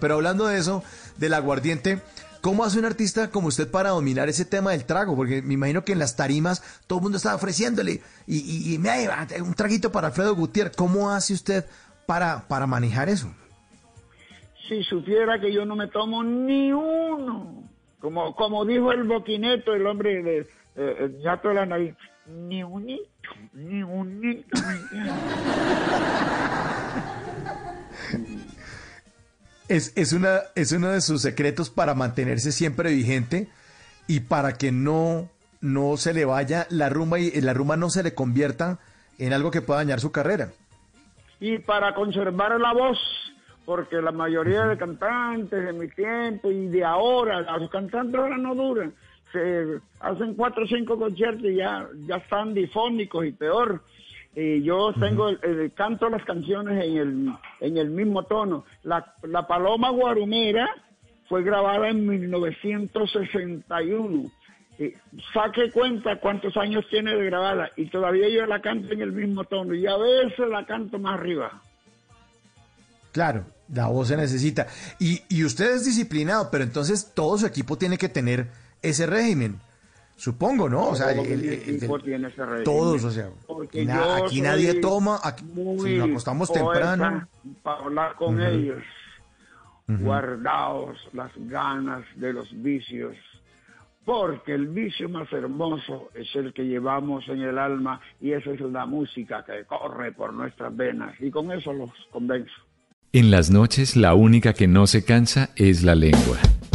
Pero hablando de eso, del aguardiente, ¿cómo hace un artista como usted para dominar ese tema del trago? Porque me imagino que en las tarimas todo el mundo está ofreciéndole y, y, y me un traguito para Alfredo Gutiérrez. ¿Cómo hace usted para, para manejar eso? Si supiera que yo no me tomo ni uno, como, como dijo el boquineto, el hombre de eh, el de la nariz, ni unito, ni unito. es, es, una, es uno de sus secretos para mantenerse siempre vigente y para que no, no se le vaya la rumba y la rumba no se le convierta en algo que pueda dañar su carrera. Y para conservar la voz, porque la mayoría de cantantes de mi tiempo y de ahora, los cantantes ahora no duran, se hacen cuatro o cinco conciertos y ya, ya están difónicos y peor. Y yo tengo el, canto las canciones en el, en el mismo tono. La, la Paloma Guarumera fue grabada en 1961. Y saque cuenta cuántos años tiene de grabada y todavía yo la canto en el mismo tono y a veces la canto más arriba. Claro, la voz se necesita. Y, y usted es disciplinado, pero entonces todo su equipo tiene que tener ese régimen. Supongo, ¿no? o sea, todos, o sea, aquí nadie toma, aquí, si nos acostamos temprano. Para hablar con ellos, guardaos las ganas de los vicios, porque el vicio más hermoso es el que llevamos en el alma y esa es la música que corre por nuestras venas y con eso los convenzo. En las noches la única que no se cansa es la lengua.